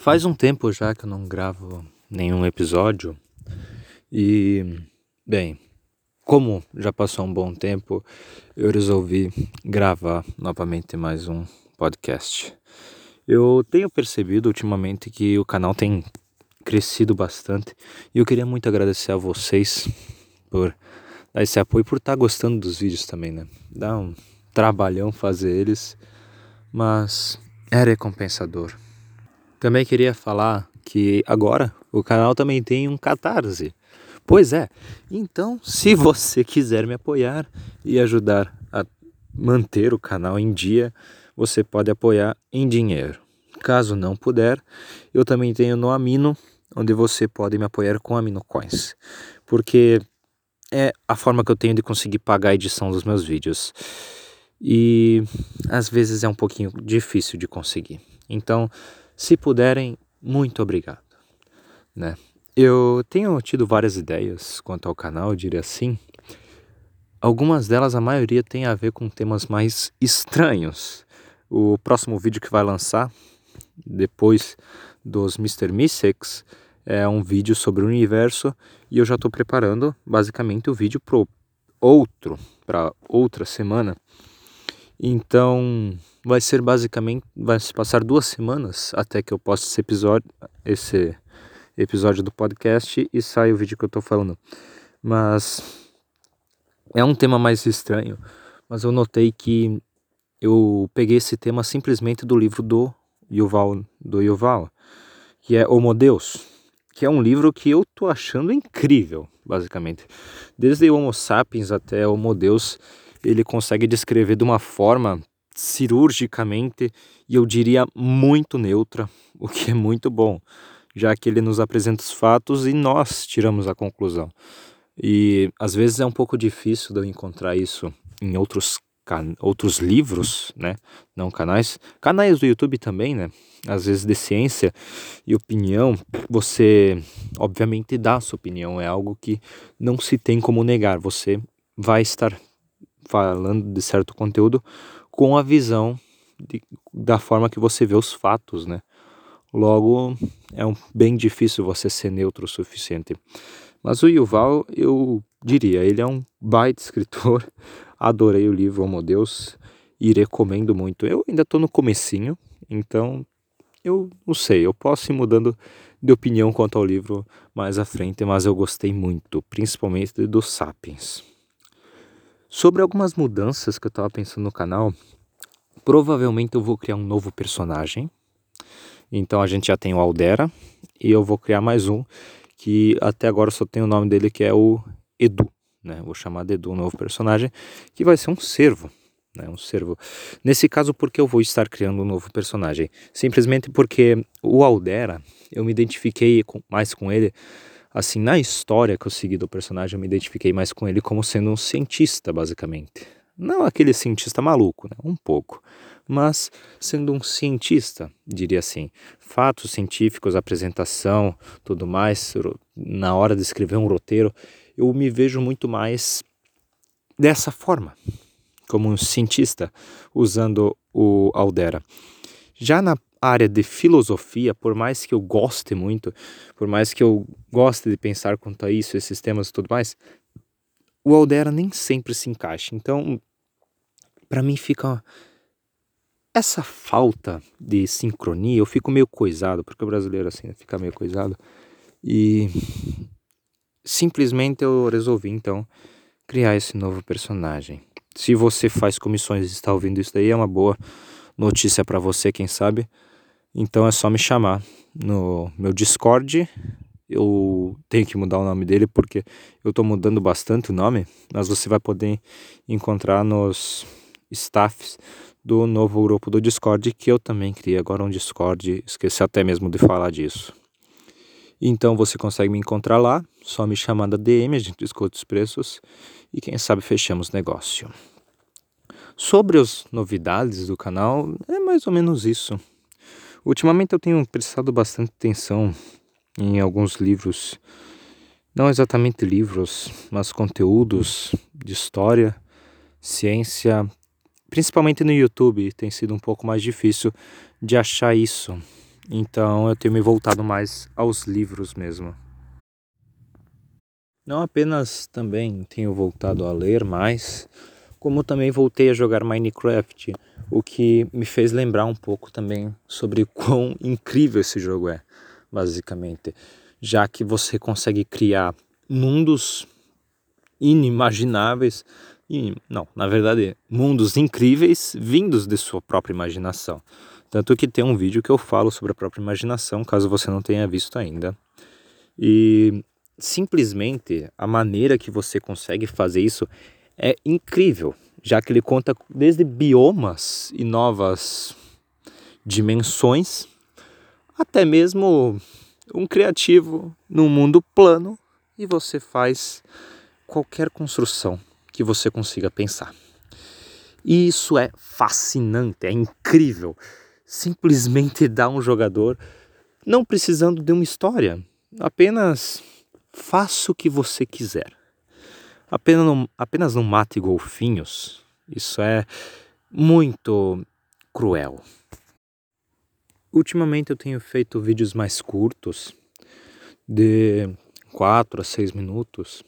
Faz um tempo já que eu não gravo nenhum episódio e, bem, como já passou um bom tempo, eu resolvi gravar novamente mais um podcast. Eu tenho percebido ultimamente que o canal tem crescido bastante e eu queria muito agradecer a vocês por dar esse apoio, por estar gostando dos vídeos também, né? Dá um trabalhão fazer eles, mas é recompensador. Também queria falar que agora o canal também tem um catarse. Pois é, então se você quiser me apoiar e ajudar a manter o canal em dia, você pode apoiar em dinheiro. Caso não puder, eu também tenho no Amino, onde você pode me apoiar com Amino Coins, porque é a forma que eu tenho de conseguir pagar a edição dos meus vídeos. E às vezes é um pouquinho difícil de conseguir. Então, se puderem, muito obrigado. Né? Eu tenho tido várias ideias quanto ao canal, eu diria assim. Algumas delas, a maioria, tem a ver com temas mais estranhos. O próximo vídeo que vai lançar, depois dos Mr. Mystics, é um vídeo sobre o universo e eu já estou preparando basicamente o vídeo para outro, para outra semana. Então, vai ser basicamente, vai se passar duas semanas até que eu poste esse episódio, esse episódio do podcast e saia o vídeo que eu estou falando. Mas é um tema mais estranho, mas eu notei que eu peguei esse tema simplesmente do livro do Yuval, do Yuval, que é Homo Deus, que é um livro que eu tô achando incrível, basicamente. Desde Homo Sapiens até Homo Deus, ele consegue descrever de uma forma cirurgicamente e eu diria muito neutra, o que é muito bom, já que ele nos apresenta os fatos e nós tiramos a conclusão. E às vezes é um pouco difícil de eu encontrar isso em outros outros livros, né? Não canais. Canais do YouTube também, né? Às vezes de ciência e opinião, você obviamente dá a sua opinião, é algo que não se tem como negar. Você vai estar falando de certo conteúdo com a visão de, da forma que você vê os fatos, né? Logo, é um, bem difícil você ser neutro o suficiente. Mas o Yuval, eu diria, ele é um baita escritor. Adorei o livro Homo Deus e recomendo muito. Eu ainda estou no comecinho, então eu não sei, eu posso ir mudando de opinião quanto ao livro mais à frente, mas eu gostei muito, principalmente do Sapiens. Sobre algumas mudanças que eu estava pensando no canal, provavelmente eu vou criar um novo personagem. Então a gente já tem o Aldera e eu vou criar mais um que até agora só tem o nome dele que é o Edu, né? Vou chamar de Edu, um novo personagem que vai ser um servo, né? Um servo. Nesse caso, porque eu vou estar criando um novo personagem? Simplesmente porque o Aldera, eu me identifiquei mais com ele assim, na história que eu segui do personagem, eu me identifiquei mais com ele como sendo um cientista, basicamente. Não aquele cientista maluco, né? um pouco, mas sendo um cientista, diria assim. Fatos científicos, apresentação, tudo mais, na hora de escrever um roteiro, eu me vejo muito mais dessa forma, como um cientista, usando o Aldera. Já na área de filosofia, por mais que eu goste muito, por mais que eu goste de pensar quanto a isso, esses temas e tudo mais, o Aldera nem sempre se encaixa. Então, para mim fica essa falta de sincronia, eu fico meio coisado, porque o brasileiro assim fica meio coisado. E simplesmente eu resolvi então criar esse novo personagem. Se você faz comissões e está ouvindo isso daí, é uma boa notícia para você, quem sabe. Então é só me chamar no meu Discord. Eu tenho que mudar o nome dele porque eu estou mudando bastante o nome, mas você vai poder encontrar nos staffs do novo grupo do Discord que eu também criei agora um Discord, esqueci até mesmo de falar disso. Então você consegue me encontrar lá, só me chamar da DM, a gente discute os preços e quem sabe fechamos negócio. Sobre as novidades do canal, é mais ou menos isso. Ultimamente eu tenho prestado bastante atenção em alguns livros, não exatamente livros, mas conteúdos de história, ciência, principalmente no YouTube, tem sido um pouco mais difícil de achar isso. Então eu tenho me voltado mais aos livros mesmo. Não apenas também tenho voltado a ler mais, como também voltei a jogar Minecraft, o que me fez lembrar um pouco também sobre quão incrível esse jogo é, basicamente, já que você consegue criar mundos inimagináveis e não, na verdade, mundos incríveis vindos de sua própria imaginação. Tanto que tem um vídeo que eu falo sobre a própria imaginação, caso você não tenha visto ainda. E simplesmente a maneira que você consegue fazer isso é incrível, já que ele conta desde biomas e novas dimensões, até mesmo um criativo num mundo plano e você faz qualquer construção que você consiga pensar. E isso é fascinante, é incrível. Simplesmente dá um jogador não precisando de uma história, apenas faça o que você quiser. Apenas não, apenas não mate golfinhos. Isso é muito cruel. Ultimamente eu tenho feito vídeos mais curtos, de 4 a 6 minutos,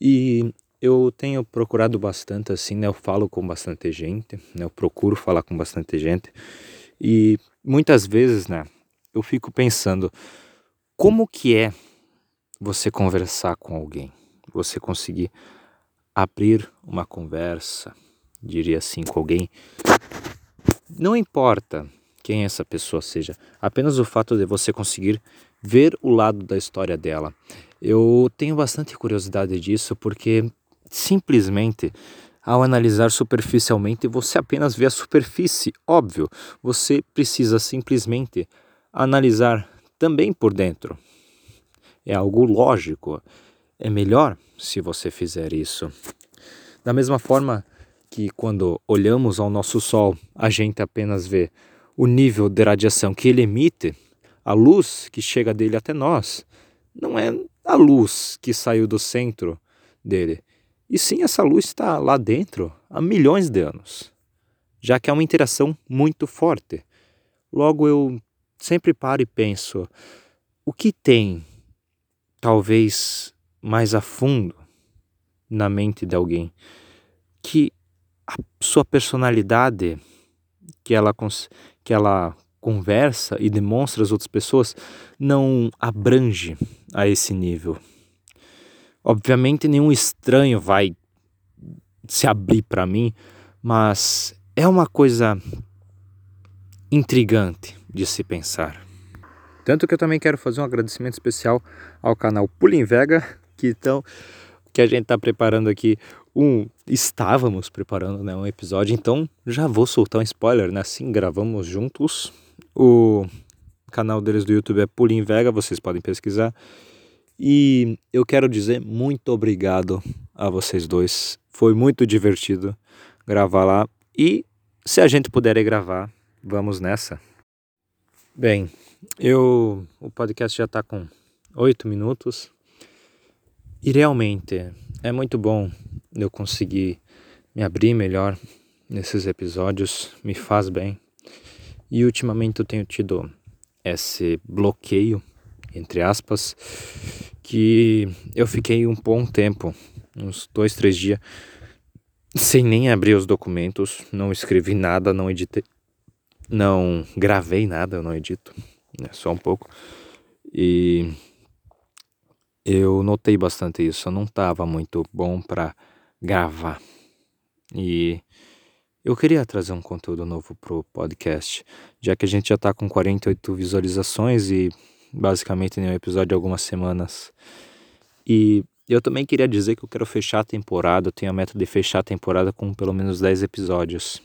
e eu tenho procurado bastante assim, né? Eu falo com bastante gente, né? Eu procuro falar com bastante gente. E muitas vezes, né, eu fico pensando como que é você conversar com alguém, você conseguir abrir uma conversa, diria assim, com alguém. Não importa quem essa pessoa seja, apenas o fato de você conseguir ver o lado da história dela. Eu tenho bastante curiosidade disso porque simplesmente ao analisar superficialmente você apenas vê a superfície, óbvio. Você precisa simplesmente analisar também por dentro. É algo lógico. É melhor se você fizer isso. Da mesma forma que quando olhamos ao nosso Sol, a gente apenas vê o nível de radiação que ele emite, a luz que chega dele até nós, não é a luz que saiu do centro dele, e sim essa luz está lá dentro há milhões de anos, já que é uma interação muito forte. Logo eu sempre paro e penso: o que tem, talvez mais a fundo, na mente de alguém, que a sua personalidade, que ela, que ela conversa e demonstra às outras pessoas, não abrange a esse nível. Obviamente, nenhum estranho vai se abrir para mim, mas é uma coisa intrigante de se pensar. Tanto que eu também quero fazer um agradecimento especial ao canal Pulim Vega, que então que a gente está preparando aqui um estávamos preparando né, um episódio, então já vou soltar um spoiler, né? Assim gravamos juntos. O canal deles do YouTube é Pulim Vega, vocês podem pesquisar. E eu quero dizer muito obrigado a vocês dois. Foi muito divertido gravar lá. E se a gente puder gravar, vamos nessa. Bem, eu o podcast já está com oito minutos. E realmente é muito bom eu conseguir me abrir melhor nesses episódios, me faz bem. E ultimamente eu tenho tido esse bloqueio, entre aspas, que eu fiquei um bom tempo, uns dois, três dias, sem nem abrir os documentos, não escrevi nada, não editei, não gravei nada, eu não edito, né, só um pouco. E eu notei bastante isso. Eu não estava muito bom para gravar. E eu queria trazer um conteúdo novo pro podcast, já que a gente já está com 48 visualizações e basicamente nenhum episódio de algumas semanas. E eu também queria dizer que eu quero fechar a temporada, eu tenho a meta de fechar a temporada com pelo menos 10 episódios.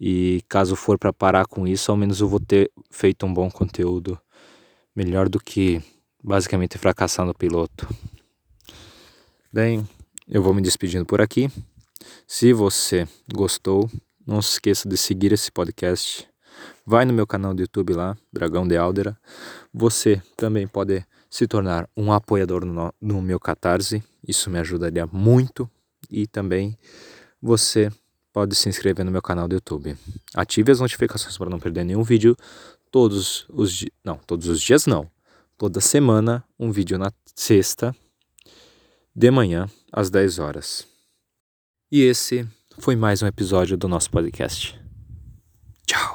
E caso for para parar com isso, ao menos eu vou ter feito um bom conteúdo, melhor do que basicamente fracassar no piloto. Bem, eu vou me despedindo por aqui. Se você gostou, não se esqueça de seguir esse podcast. Vai no meu canal do YouTube lá, Dragão de Aldera. Você também pode se tornar um apoiador no, no meu Catarse. Isso me ajudaria muito. E também você pode se inscrever no meu canal do YouTube. Ative as notificações para não perder nenhum vídeo todos os não, todos os dias não, toda semana, um vídeo na sexta, de manhã, às 10 horas. E esse foi mais um episódio do nosso podcast. Tchau!